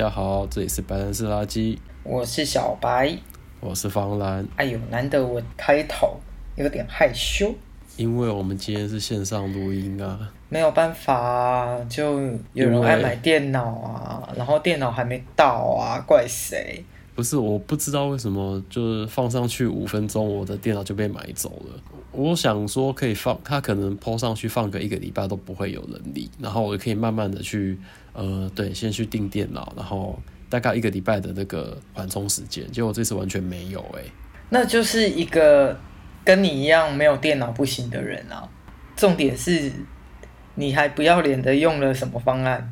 家好，这里是白兰氏垃圾，我是小白，我是方兰。哎呦，难得我开头有点害羞，因为我们今天是线上录音啊，没有办法啊，就有人爱买电脑啊，然后电脑还没到啊，怪谁？不是，我不知道为什么，就是放上去五分钟，我的电脑就被买走了。我想说可以放，他可能 po 上去放个一个礼拜都不会有人理，然后我就可以慢慢的去。呃，对，先去订电脑，然后大概一个礼拜的那个缓冲时间，结果这次完全没有哎、欸。那就是一个跟你一样没有电脑不行的人啊。重点是，你还不要脸的用了什么方案？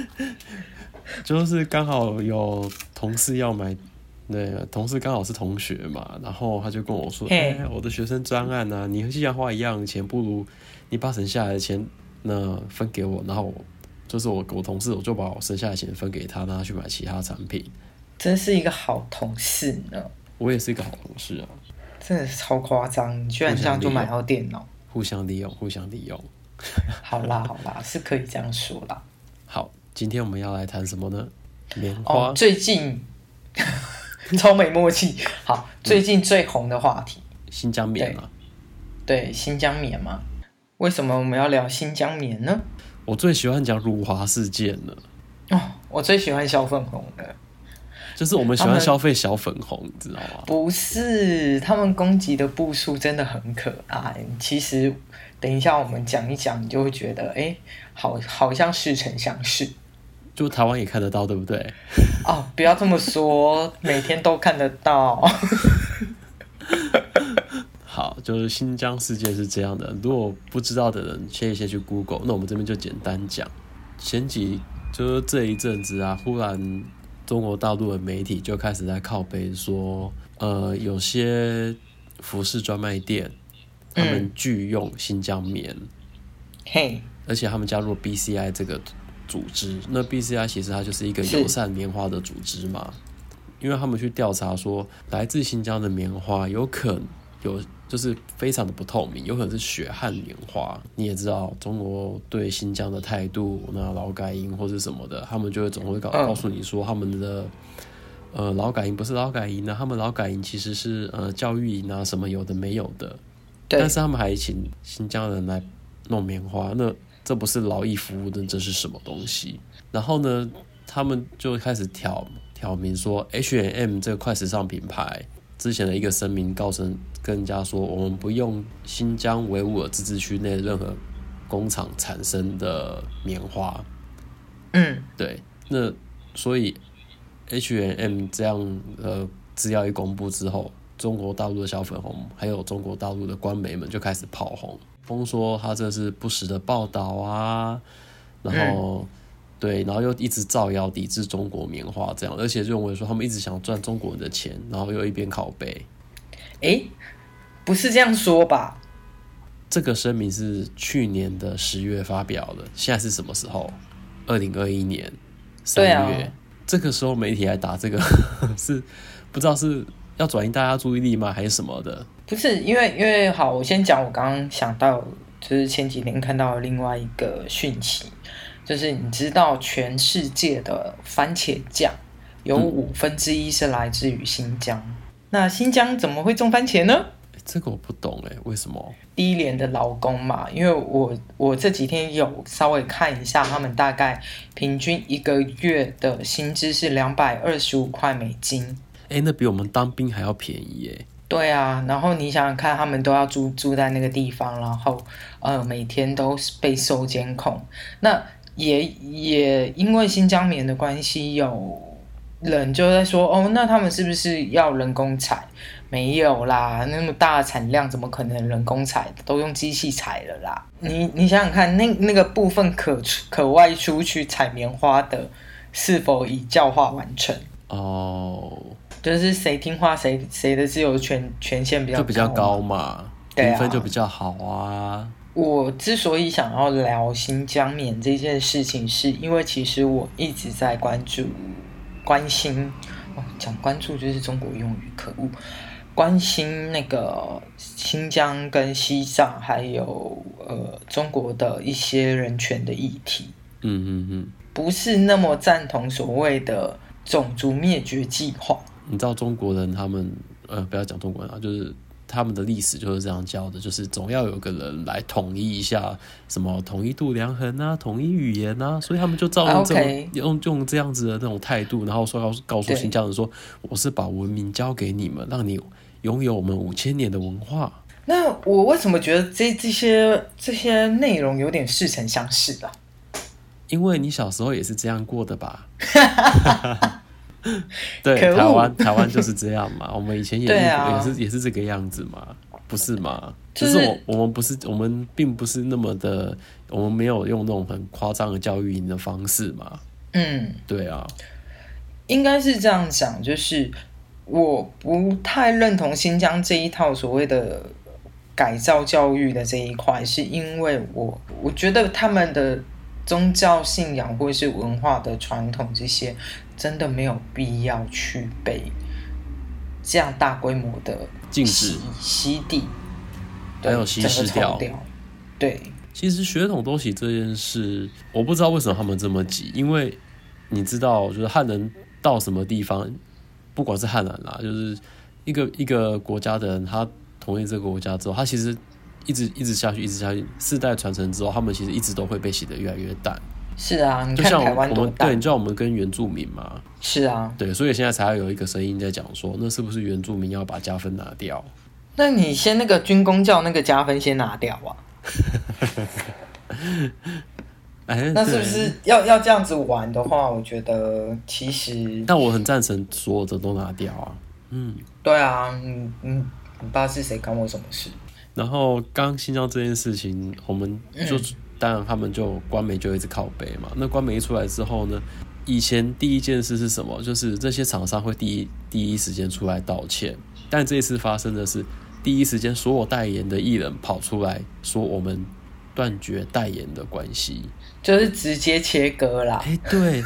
就是刚好有同事要买，对，同事刚好是同学嘛，然后他就跟我说：“哎、欸，我的学生专案啊，你和新疆花一样钱，不如你把省下来的钱。”那分给我，然后就是我我同事，我就把我剩下的钱分给他，让他去买其他产品。真是一个好同事呢。我也是一个好同事啊。真的是超夸张，你居然这样就买到电脑。互相利用，互相利用。好啦好啦，是可以这样说啦。好，今天我们要来谈什么呢？棉花。哦，最近超没默契。好，最近最红的话题，嗯、新疆棉嘛。对，新疆棉嘛。为什么我们要聊新疆棉呢？我最喜欢讲辱华事件了。哦，我最喜欢小粉红的，就是我们喜欢消费小粉红，你知道吗？不是，他们攻击的步数真的很可爱。其实，等一下我们讲一讲，你就会觉得，哎，好，好像似曾相识。就台湾也看得到，对不对？哦，不要这么说，每天都看得到。好，就是新疆事件是这样的。如果不知道的人，先先去 Google。那我们这边就简单讲。前几就是这一阵子啊，忽然中国大陆的媒体就开始在靠背说，呃，有些服饰专卖店他们拒用新疆棉，嘿、嗯，而且他们加入 BCI 这个组织。那 BCI 其实它就是一个友善棉花的组织嘛，因为他们去调查说，来自新疆的棉花有可能有。就是非常的不透明，有可能是血汗棉花。你也知道中国对新疆的态度，那劳改营或者什么的，他们就会总会告告诉你说，他们的呃劳改营不是劳改营呢，他们劳改营其实是呃教育营啊，什么有的没有的。但是他们还请新疆人来弄棉花，那这不是劳役服务的，这是什么东西？然后呢，他们就开始挑挑明说，H&M 这个快时尚品牌。之前的一个声明，告诉跟人家说，我们不用新疆维吾尔自治区内任何工厂产生的棉花。嗯，对。那所以 H&M 这样的资料一公布之后，中国大陆的小粉红还有中国大陆的官媒们就开始炮轰，封说他这是不实的报道啊，然后。对，然后又一直造谣抵制中国棉花这样，而且认为说他们一直想赚中国人的钱，然后又一边拷贝。哎，不是这样说吧？这个声明是去年的十月发表的，现在是什么时候？二零二一年三月。啊、这个时候媒体还打这个，是不知道是要转移大家注意力吗，还是什么的？不是，因为因为好，我先讲我刚刚想到，就是前几天看到另外一个讯息。就是你知道，全世界的番茄酱有五分之一是来自于新疆。嗯、那新疆怎么会种番茄呢？这个我不懂哎，为什么？低廉的劳工嘛，因为我我这几天有稍微看一下，他们大概平均一个月的薪资是两百二十五块美金。哎，那比我们当兵还要便宜哎。对啊，然后你想想看，他们都要住住在那个地方，然后呃每天都被受监控，那。也也因为新疆棉的关系，有人就在说哦，那他们是不是要人工采？没有啦，那么大的产量怎么可能人工采？都用机器采了啦。你你想想看，那那个部分可可外出去采棉花的，是否已教化完成？哦，就是谁听话谁谁的自由权权限比较高就比较高嘛，评分就比较好啊。我之所以想要聊新疆棉这件事情，是因为其实我一直在关注、关心，哦，讲关注就是中国用语，可恶，关心那个新疆跟西藏，还有呃中国的一些人权的议题。嗯嗯嗯。不是那么赞同所谓的种族灭绝计划。你知道中国人他们呃，不要讲中国人啊，就是。他们的历史就是这样教的，就是总要有个人来统一一下，什么统一度量衡啊，统一语言啊，所以他们就照用这种、okay. 用用这样子的那种态度，然后说要告诉新疆人说，我是把文明交给你们，让你拥有我们五千年的文化。那我为什么觉得这这些这些内容有点似曾相识啊？因为你小时候也是这样过的吧？对，台湾台湾就是这样嘛。我们以前也也是也是这个样子嘛，不是吗？就是我我们不是我们并不是那么的，我们没有用那种很夸张的教育营的方式嘛。嗯，对啊，应该是这样讲。就是我不太认同新疆这一套所谓的改造教育的这一块，是因为我我觉得他们的宗教信仰或是文化的传统这些。真的没有必要去被这样大规模的禁止、洗地，还有稀释掉。对，其实血统东西这件事，我不知道为什么他们这么急，因为你知道，就是汉人到什么地方，不管是汉人啦，就是一个一个国家的人，他统一这个国家之后，他其实一直一直下去，一直下去，世代传承之后，他们其实一直都会被洗得越来越淡。是啊，你看台湾多大？对，你知道我们跟原住民嘛？是啊，对，所以现在才会有一个声音在讲说，那是不是原住民要把加分拿掉？那你先那个军公教那个加分先拿掉啊！哎，那是不是要要这样子玩的话？我觉得其实……但我很赞成所有的都拿掉啊！嗯，对啊，嗯嗯，你爸是谁？关我什么事？然后刚新疆这件事情，我们就。嗯当然，他们就官媒就一直靠背嘛。那官媒一出来之后呢，以前第一件事是什么？就是这些厂商会第一第一时间出来道歉。但这一次发生的是，第一时间所有代言的艺人跑出来说我们断绝代言的关系，就是直接切割啦。哎、欸，对，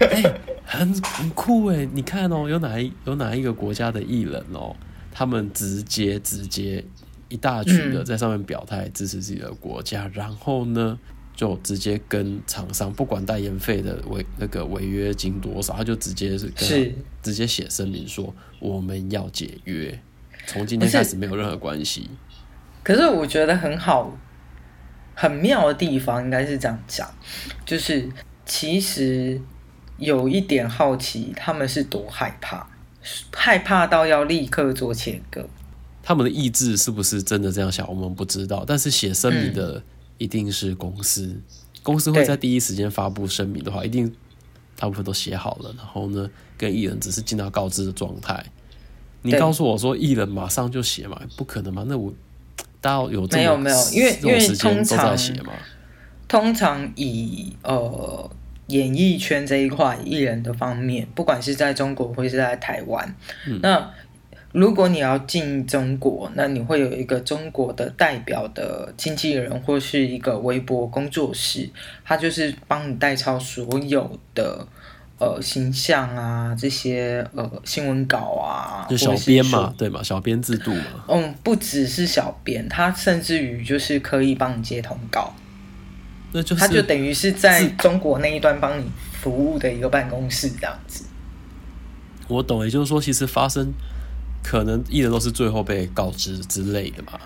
哎、欸，很很酷哎。你看哦，有哪一有哪一个国家的艺人哦，他们直接直接。一大群的在上面表态支持自己的国家，嗯，然后呢，就直接跟厂商不管代言费的违那个违约金多少，他就直接是是直接写声明说我们要解约，从今天开始没有任何关系。可是我觉得很好，很妙的地方应该是这样讲，就是其实有一点好奇，他们是多害怕，害怕到要立刻做切割。他们的意志是不是真的这样想？我们不知道。但是写声明的一定是公司，嗯、公司会在第一时间发布声明的话，一定大部分都写好了。然后呢，跟艺人只是尽到告知的状态。你告诉我说艺人马上就写嘛？不可能嘛？那我没有没有？因为因为通常，通常以呃演艺圈这一块艺人的方面，不管是在中国或是在台湾，嗯、那。如果你要进中国，那你会有一个中国的代表的经纪人，或是一个微博工作室，他就是帮你代操所有的呃形象啊，这些呃新闻稿啊，就小编嘛，对嘛，小编制度嘛。嗯，不只是小编，他甚至于就是可以帮你接通告，那就是他就等于是在中国那一端帮你服务的一个办公室这样子。我懂，也就是说，其实发生。可能艺人都是最后被告知之类的嘛？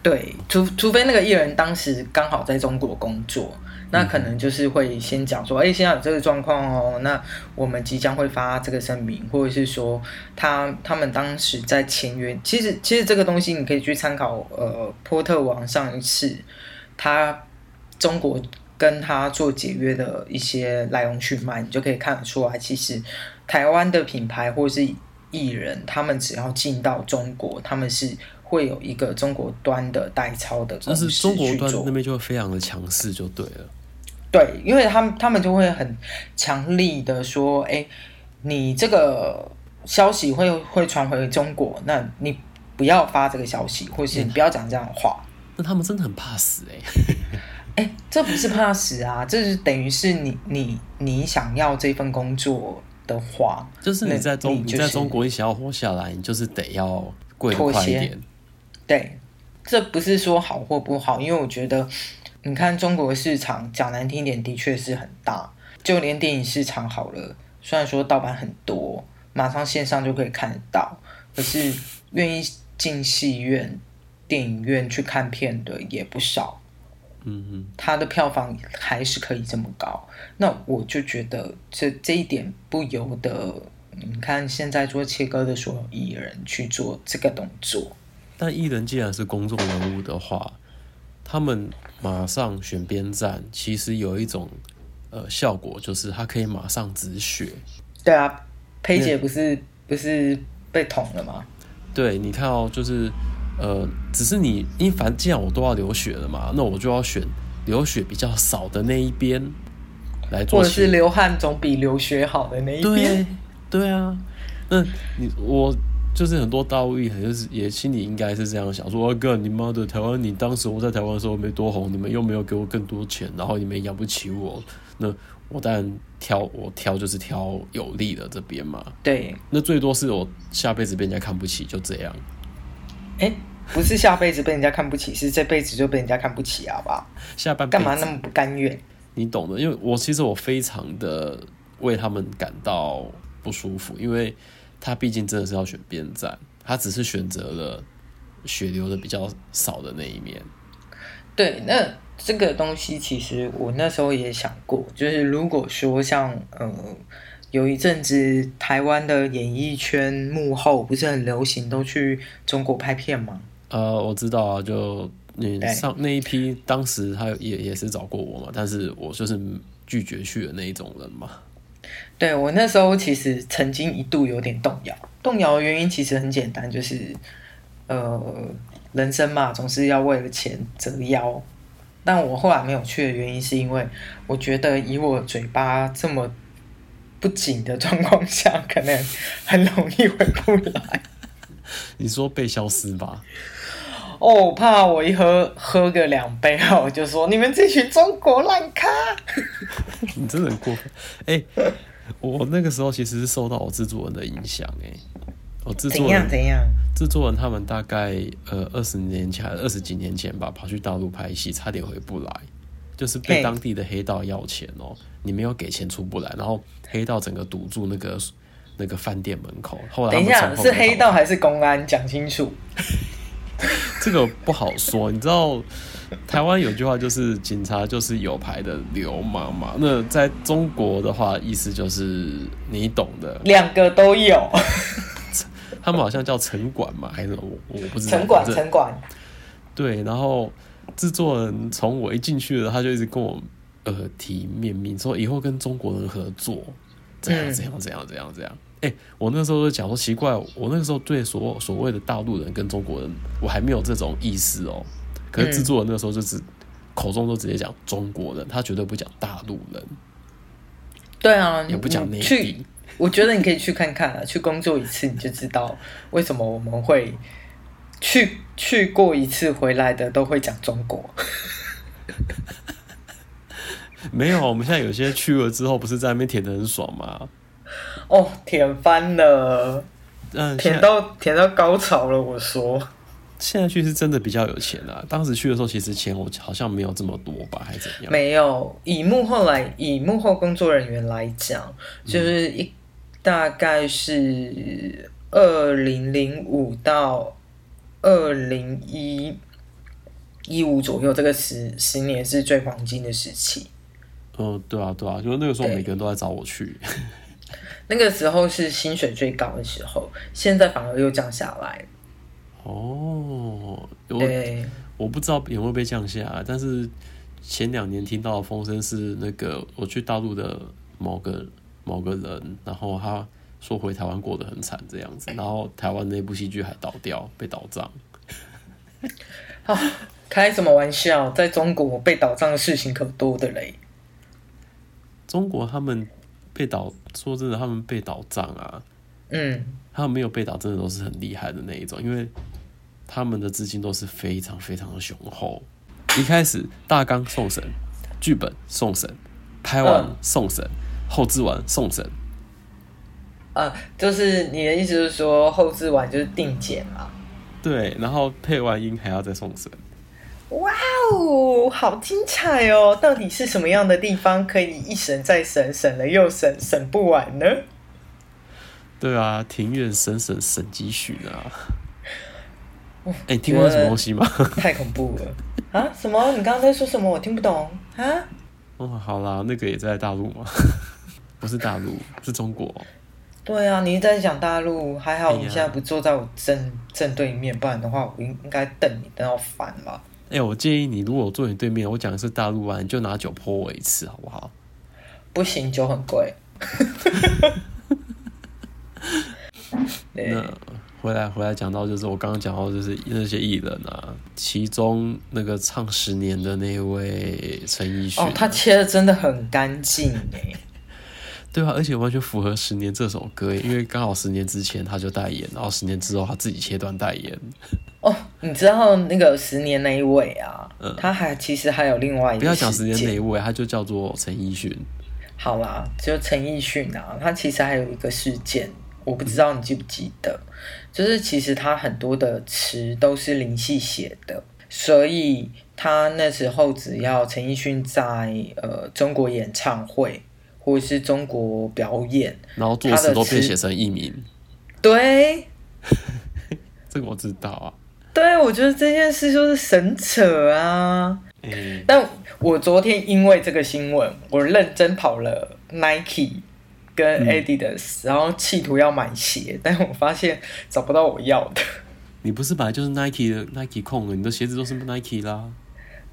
对，除除非那个艺人当时刚好在中国工作，那可能就是会先讲说，哎、嗯，现在有这个状况哦，那我们即将会发这个声明，或者是说他他们当时在签约，其实其实这个东西你可以去参考，呃，波特王上一次他中国跟他做解约的一些来龙去脉，你就可以看得出来，其实台湾的品牌或是。艺人他们只要进到中国，他们是会有一个中国端的代操的，但是中国端那边就会非常的强势，就对了。对，因为他们他们就会很强力的说：“哎，你这个消息会会传回中国，那你不要发这个消息，或是你不要讲这样的话。”那他们真的很怕死哎！哎，这不是怕死啊，这是等于是你你你想要这份工作。的话，就是你在中你、就是、你在中国，你想要活下来，你就是得要跪得快一点。对，这不是说好或不好，因为我觉得，你看中国市场，讲难听点，的确是很大。就连电影市场好了，虽然说盗版很多，马上线上就可以看得到，可是愿意进戏院、电影院去看片的也不少。嗯嗯，它的票房还是可以这么高，那我就觉得这这一点不由得，你看现在做切割的所有艺人去做这个动作。但艺人既然是公众人物的话，他们马上选边站，其实有一种呃效果，就是他可以马上止血。对啊，佩姐不是不是被捅了吗？对，你看哦，就是呃，只是你，因为反正既然我都要流血了嘛，那我就要选流血比较少的那一边来做，或者是流汗总比流血好的那一边。对，对啊，那你我。就是很多大陆艺人，就是也心里应该是这样想说：哥，你妈的台湾，你当时我在台湾的时候没多红，你们又没有给我更多钱，然后你们养不起我，那我当然挑我挑就是挑有利的这边嘛。对，那最多是我下辈子被人家看不起，就这样。哎、欸，不是下辈子被人家看不起，是这辈子就被人家看不起，好不好？下半干嘛那么不甘愿？你懂的，因为我其实我非常的为他们感到不舒服，因为。他毕竟真的是要选边站，他只是选择了血流的比较少的那一面。对，那这个东西其实我那时候也想过，就是如果说像呃有一阵子台湾的演艺圈幕后不是很流行都去中国拍片吗？呃，我知道啊，就你上那一批，当时他也也是找过我嘛，但是我就是拒绝去的那一种人嘛。对，我那时候其实曾经一度有点动摇，动摇的原因其实很简单，就是呃，人生嘛，总是要为了钱折腰。但我后来没有去的原因，是因为我觉得以我嘴巴这么不紧的状况下，可能很容易回不来。你说被消失吧？哦，怕我一喝喝个两杯，我就说你们这群中国烂咖。你真的很过分，哎、欸。我那个时候其实是受到我制作人的影响哎，我制作人怎样？制作人他们大概呃二十年前还是二十几年前吧，跑去大陆拍戏，差点回不来，就是被当地的黑道要钱哦，你没有给钱出不来，然后黑道整个堵住那个那个饭店门口。后来等一下是黑道还是公安？讲清楚。这个不好说，你知道。台湾有句话就是警察就是有牌的流氓嘛。那在中国的话，意思就是你懂的，两个都有。他们好像叫城管嘛，还是我我不知道。城管，城管。对，然后制作人从我一进去了，他就一直跟我呃提面命说以后跟中国人合作，怎样怎样怎样怎样怎样。哎、欸，我那时候就讲说奇怪，我那个时候对所所谓的大陆人跟中国人，我还没有这种意思哦。可是制作人那个时候就是口中都直接讲中国人，他绝对不讲大陆人。对啊，也不讲内地。去，我觉得你可以去看看啊，去工作一次你就知道为什么我们会去去过一次回来的都会讲中国。没有，我们现在有些去了之后不是在那边舔的很爽吗？哦，舔翻了，嗯，舔到舔到高潮了，我说。现在去是真的比较有钱啊！当时去的时候，其实钱我好像没有这么多吧，还是怎样？没有，以幕后来，以幕后工作人员来讲，就是一、嗯、大概是二零零五到二零一一五左右，这个十十年是最黄金的时期。嗯，对啊，对啊，就是那个时候每个人都在找我去。那个时候是薪水最高的时候，现在反而又降下来。哦，我我不知道有没有被降下，但是前两年听到的风声是那个我去大陆的某个某个人，然后他说回台湾过得很惨这样子，然后台湾那部戏剧还倒掉，被倒账。啊，开什么玩笑？在中国被倒账的事情可多的嘞。中国他们被倒，说真的，他们被倒账啊。嗯，他们没有被倒，真的都是很厉害的那一种，因为。他们的资金都是非常非常的雄厚。一开始大纲送审，剧本送审，拍完送审，后置完送审。啊，就是你的意思是说后置完就是定剪嘛？对，然后配完音还要再送审。哇哦，好精彩哦！到底是什么样的地方可以一省再省，省了又省，省不完呢？对啊，庭院深深深几许啊！哎、欸，听过什么东西吗？太恐怖了啊！什么？你刚刚在说什么？我听不懂啊！哦，好啦，那个也在大陆吗？不是大陆，是中国。对啊，你在讲大陆，还好你现在不坐在我正、哎、正对面，不然的话我应应该瞪你瞪到烦了。哎、欸，我建议你，如果我坐你对面，我讲的是大陆啊，你就拿酒泼我一次，好不好？不行，酒很贵。那回来回来讲到，就是我刚刚讲到，就是那些艺人啊，其中那个唱十年的那位陈奕迅，哦，他切的真的很干净哎。对啊，而且完全符合《十年》这首歌，因为刚好十年之前他就代言，然后十年之后他自己切断代言。哦，你知道那个十年那一位啊？嗯，他还其实还有另外一个。不要讲十年那一位，他就叫做陈奕迅。好啦，就陈奕迅啊，他其实还有一个事件，我不知道你记不记得，嗯、就是其实他很多的词都是林夕写的，所以他那时候只要陈奕迅在呃中国演唱会。或者是中国表演，然后作词都被写成艺名。对，这个我知道啊。对，我觉得这件事就是神扯啊。嗯。但我昨天因为这个新闻，我认真跑了 Nike 跟 Adidas，、嗯、然后企图要买鞋，但我发现找不到我要的。你不是本来就是 Nike 的 Nike 控了，你的鞋子都是 Nike 啦。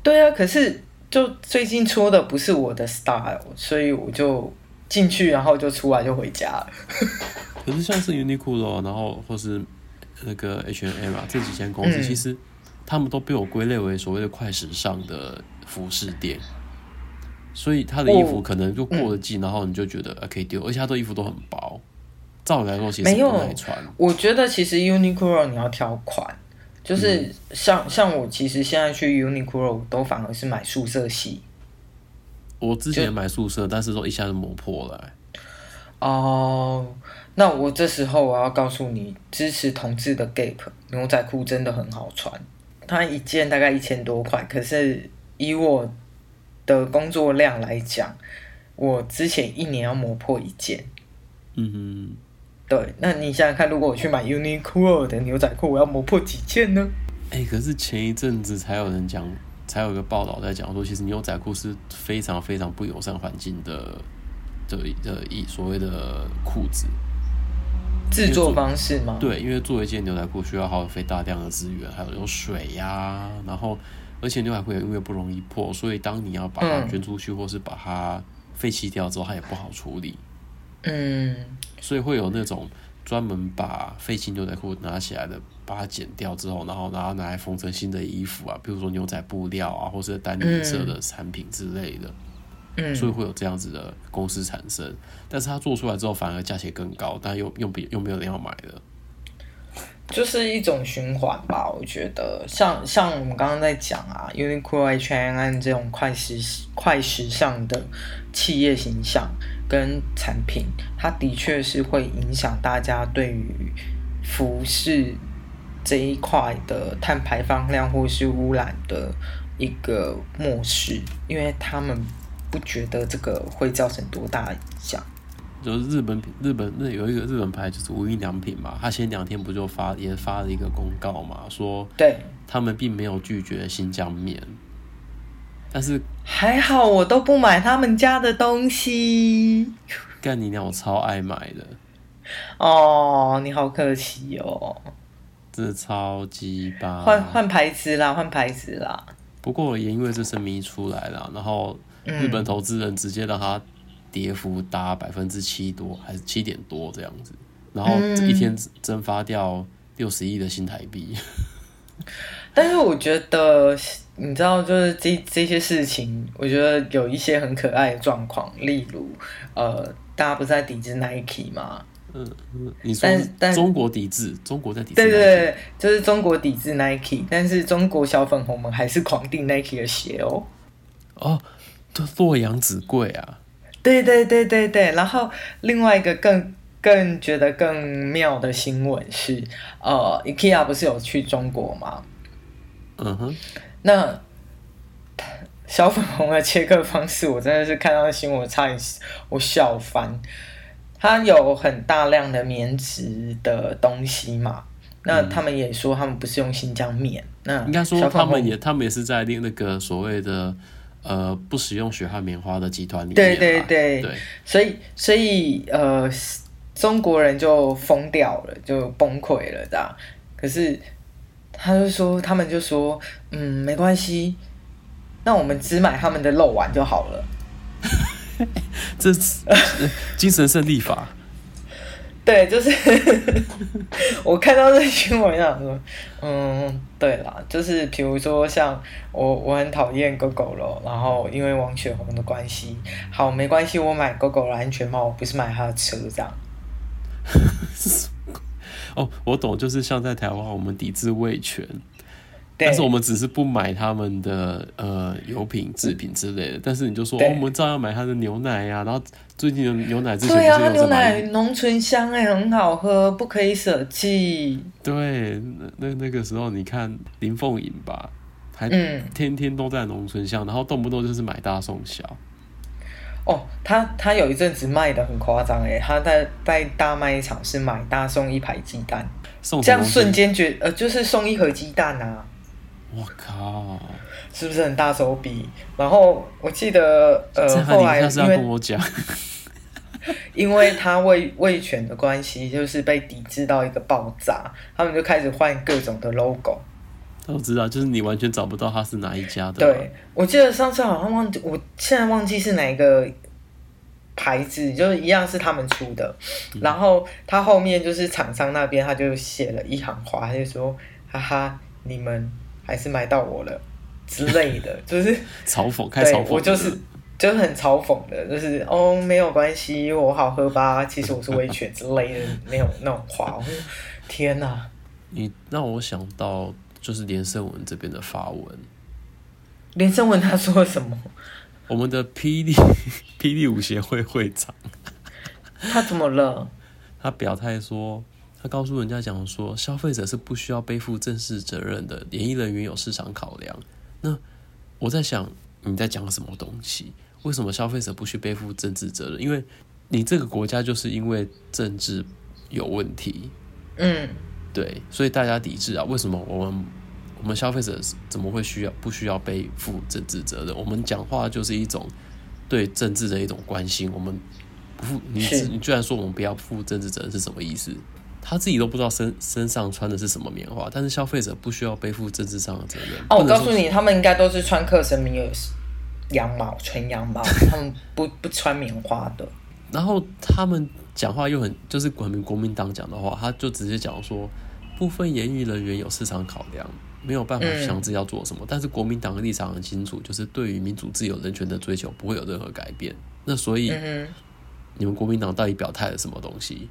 对啊，可是。就最近出的不是我的 style，所以我就进去，然后就出来就回家了。可是像是 Uniqlo，然后或是那个 H&M 啊，这几间公司，嗯、其实他们都被我归类为所谓的快时尚的服饰店。所以他的衣服可能就过了季，哦嗯、然后你就觉得可以丢，而且他的衣服都很薄，照理来说其实不耐穿。我觉得其实 Uniqlo 你要挑款。就是像像我其实现在去 Uniqlo 都反而是买素色系。我之前买素色，但是都一下子磨破了、欸。哦，那我这时候我要告诉你，支持同志的 Gap 牛仔裤真的很好穿，它一件大概一千多块，可是以我的工作量来讲，我之前一年要磨破一件。嗯哼。对，那你想想看，如果我去买 Uniqlo 的牛仔裤，我要磨破几件呢？哎、可是前一阵子才有人讲，才有一个报道在讲说，其实牛仔裤是非常非常不友善环境的的的一所谓的裤子制作方式吗？对，因为做一件牛仔裤需要耗费大量的资源，还有有水呀、然后而且牛仔裤也因为不容易破，所以当你要把它捐出去，或是把它废弃掉之后，它也不好处理。嗯。所以会有那种专门把废弃牛仔裤拿起来的，把它剪掉之后，然后然后拿来缝成新的衣服啊，比如说牛仔布料啊，或是单颜色的产品之类的。嗯，所以会有这样子的公司产生，但是它做出来之后反而价钱更高，但又又比又没有人要买的。就是一种循环吧，我觉得像像我们刚刚在讲啊，Uniqlo、H&M 这种快时快时尚的企业形象跟产品，它的确是会影响大家对于服饰这一块的碳排放量或是污染的一个漠视，因为他们不觉得这个会造成多大影响。就是日本品日本那有一个日本牌，就是无印良品嘛，他前两天不就发也发了一个公告嘛，说对他们并没有拒绝新疆棉，但是还好我都不买他们家的东西。干你娘，我超爱买的。哦，你好可惜哦，真的超级棒。换换牌子啦，换牌子啦。不过也因为这声明出来了，然后日本投资人直接让它。跌幅达百分之七多，还是七点多这样子，然后一天蒸发掉六十亿的新台币。但是我觉得，你知道，就是这这些事情，我觉得有一些很可爱的状况，例如，呃，大家不是在抵制 Nike 吗？嗯嗯，你说但中国抵制，中国在抵制，对对对，就是中国抵制 Nike，但是中国小粉红们还是狂订 Nike 的鞋哦。哦，这洛阳纸贵啊。对对对对对，然后另外一个更更觉得更妙的新闻是，呃，IKEA 不是有去中国吗？嗯哼，那小粉红的切割方式，我真的是看到新闻差点我笑翻。它有很大量的棉质的东西嘛，那他们也说他们不是用新疆棉，那应该说他们也他们也是在那个所谓的呃不使用血汗棉花的集团里面。对对对，对所以所以呃中国人就疯掉了，就崩溃了这样。可是他就说他们就说嗯没关系，那我们只买他们的肉丸就好了。这是精神胜利法。对，就是 我看到这新闻上说，嗯，对啦，就是比如说像我，我很讨厌 Gogoro，然后因为王雪红的关系，好，没关系，我买 Gogoro 安全帽，我不是买他的车这样。哦，我懂，就是像在台湾，我们抵制味全。但是我们只是不买他们的呃油品制品之类的，但是你就说、哦、我们照样买他的牛奶呀、啊，然后最近的牛奶之前对啊，牛奶浓醇香哎，很好喝，不可以舍弃。对，那那个时候你看林凤颖吧，还天天都在浓醇香，然后动不动就是买大送小。哦，他他有一阵子卖的很夸张哎，他在在大卖场是买大送一排鸡蛋，送这样瞬间觉呃就是送一盒鸡蛋啊。我靠，是不是很大手笔？然后我记得，呃，后来因为 因为他为为权的关系，就是被抵制到一个爆炸，他们就开始换各种的 logo。我知道，就是你完全找不到它是哪一家的。对，我记得上次好像忘记，我现在忘记是哪一个牌子，就是一样是他们出的。嗯、然后他后面就是厂商那边，他就写了一行话，他就说：“哈哈，你们。”还是买到我了之类的，就是 嘲讽，开嘲讽，我就是就是很嘲讽的，就是哦，没有关系，我好喝吧，其实我是威权之类的，没有那种话。我说天哪！你让我想到就是连胜文这边的发文。连胜文他说什么？我们的霹雳霹雳舞协会会长，他怎么了？他表态说。他告诉人家讲说，消费者是不需要背负政治责任的，演艺人员有市场考量。那我在想，你在讲什么东西？为什么消费者不需背负政治责任？因为你这个国家就是因为政治有问题，嗯，对，所以大家抵制啊。为什么我们我们消费者怎么会需要不需要背负政治责任？我们讲话就是一种对政治的一种关心。我们不负你，你居然说我们不要负政治责任是什么意思？他自己都不知道身身上穿的是什么棉花，但是消费者不需要背负政治上的责任。哦，我告诉你，他们应该都是穿克什米尔羊毛、纯羊毛，他们不不穿棉花的。然后他们讲话又很就是国民国民党讲的话，他就直接讲说，部分言语人员有市场考量，没有办法强制要做什么。嗯、但是国民党的立场很清楚，就是对于民主自由人权的追求不会有任何改变。那所以，嗯、你们国民党到底表态了什么东西？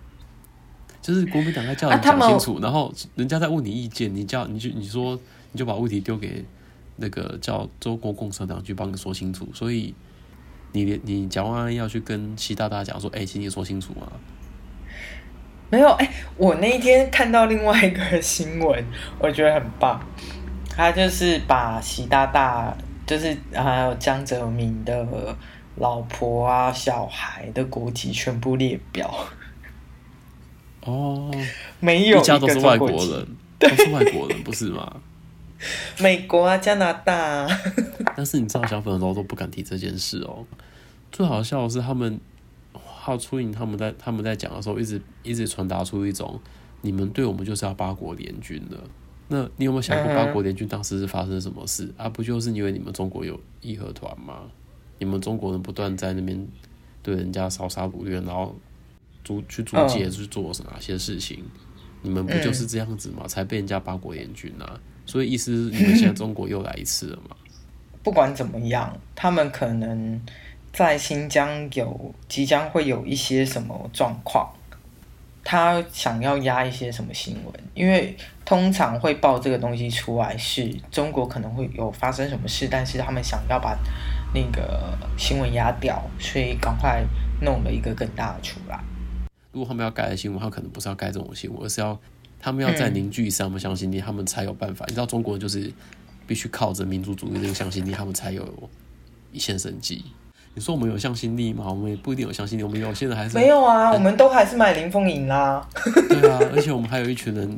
就是国民党在叫你讲清楚，啊、然后人家在问你意见，你叫你就你说你就把问题丢给那个叫中国共产党去帮你说清楚。所以你你蒋万安要去跟习大大讲说，哎、欸，请你说清楚啊。没有，哎、欸，我那一天看到另外一个新闻，我觉得很棒。他就是把习大大，就是还有江泽民的老婆啊、小孩的国籍全部列表。哦，没有一，一家都是外国人，都是外国人，不是吗？美国啊，加拿大啊。但是你知道，小粉红都不敢提这件事哦。最好笑的是，他们还有初影，他们在他们在讲的时候，一直一直传达出一种，你们对我们就是要八国联军的。那你有没有想过，八国联军当时是发生什么事？嗯、啊，不就是因为你们中国有义和团吗？你们中国人不断在那边对人家烧杀掳掠，然后。租去租界去做哪些事情？嗯、你们不就是这样子吗？才被人家八国联军啊！所以意思是你们现在中国又来一次了嘛？不管怎么样，他们可能在新疆有即将会有一些什么状况，他想要压一些什么新闻？因为通常会报这个东西出来，是中国可能会有发生什么事，但是他们想要把那个新闻压掉，所以赶快弄了一个更大的出来。如果他们要改的新闻，他可能不是要改这种新闻，而是要他们要在凝聚上面向心力，他们才有办法。你知道中国人就是必须靠着民族主义这个向心力，他们才有一线生机。你说我们有向心力吗？我们也不一定有向心力。我们有些人还是没有啊，我们都还是买林凤营啦。对啊，而且我们还有一群人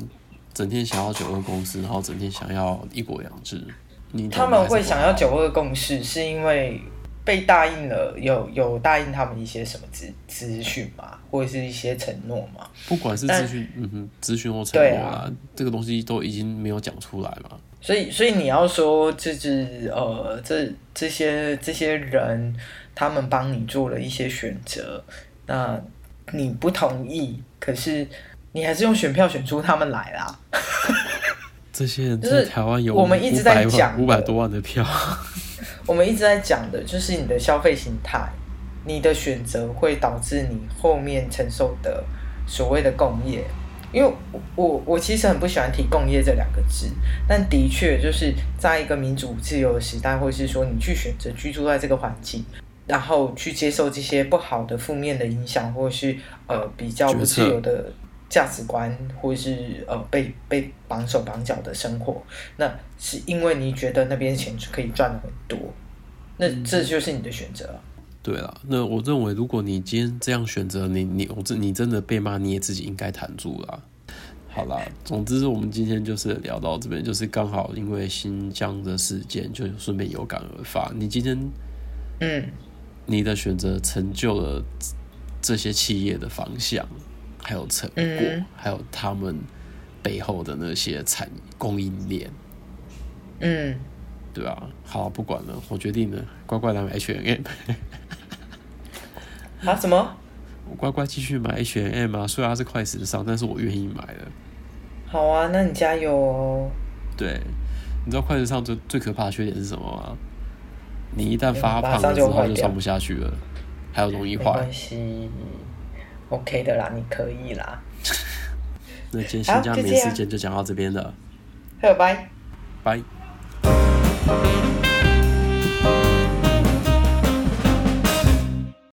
整天想要九二共识，然后整天想要一国两制。他们会想要九二共识，是因为被答应了，有有答应他们一些什么资资讯嘛，或者是一些承诺嘛？不管是资讯，嗯哼，资讯或承诺啊，这个东西都已经没有讲出来嘛。所以，所以你要说，就是呃，这这些这些人，他们帮你做了一些选择，那你不同意，可是你还是用选票选出他们来啦。这些人在台湾有我们一直在讲五百多万的票，我们一直在讲的就是你的消费形态，你的选择会导致你后面承受的所谓的共业。因为我我其实很不喜欢提“共业”这两个字，但的确就是在一个民主自由的时代，或者是说你去选择居住在这个环境，然后去接受这些不好的负面的影响，或者是呃比较不自由的价值观，或者是呃被被绑手绑脚的生活，那是因为你觉得那边钱可以赚的很多，那这就是你的选择。对了，那我认为，如果你今天这样选择，你你我真你真的被骂，你也自己应该弹住了。好啦，总之我们今天就是聊到这边，就是刚好因为新疆的事件，就顺便有感而发。你今天，嗯，你的选择成就了这些企业的方向，还有成果，嗯、还有他们背后的那些产供应链，嗯。对啊，好，不管了，我决定了，乖乖来买 H&M。啊？什么？我乖乖继续买 H&M 啊！虽然它是快时尚，但是我愿意买的。好啊，那你加油哦。对，你知道快时尚最最可怕的缺点是什么吗？你一旦发胖了之后就穿不下去了，还有容易坏。没关系，OK 的啦，你可以啦。那今天新疆棉事件就讲到这边了。拜拜。拜。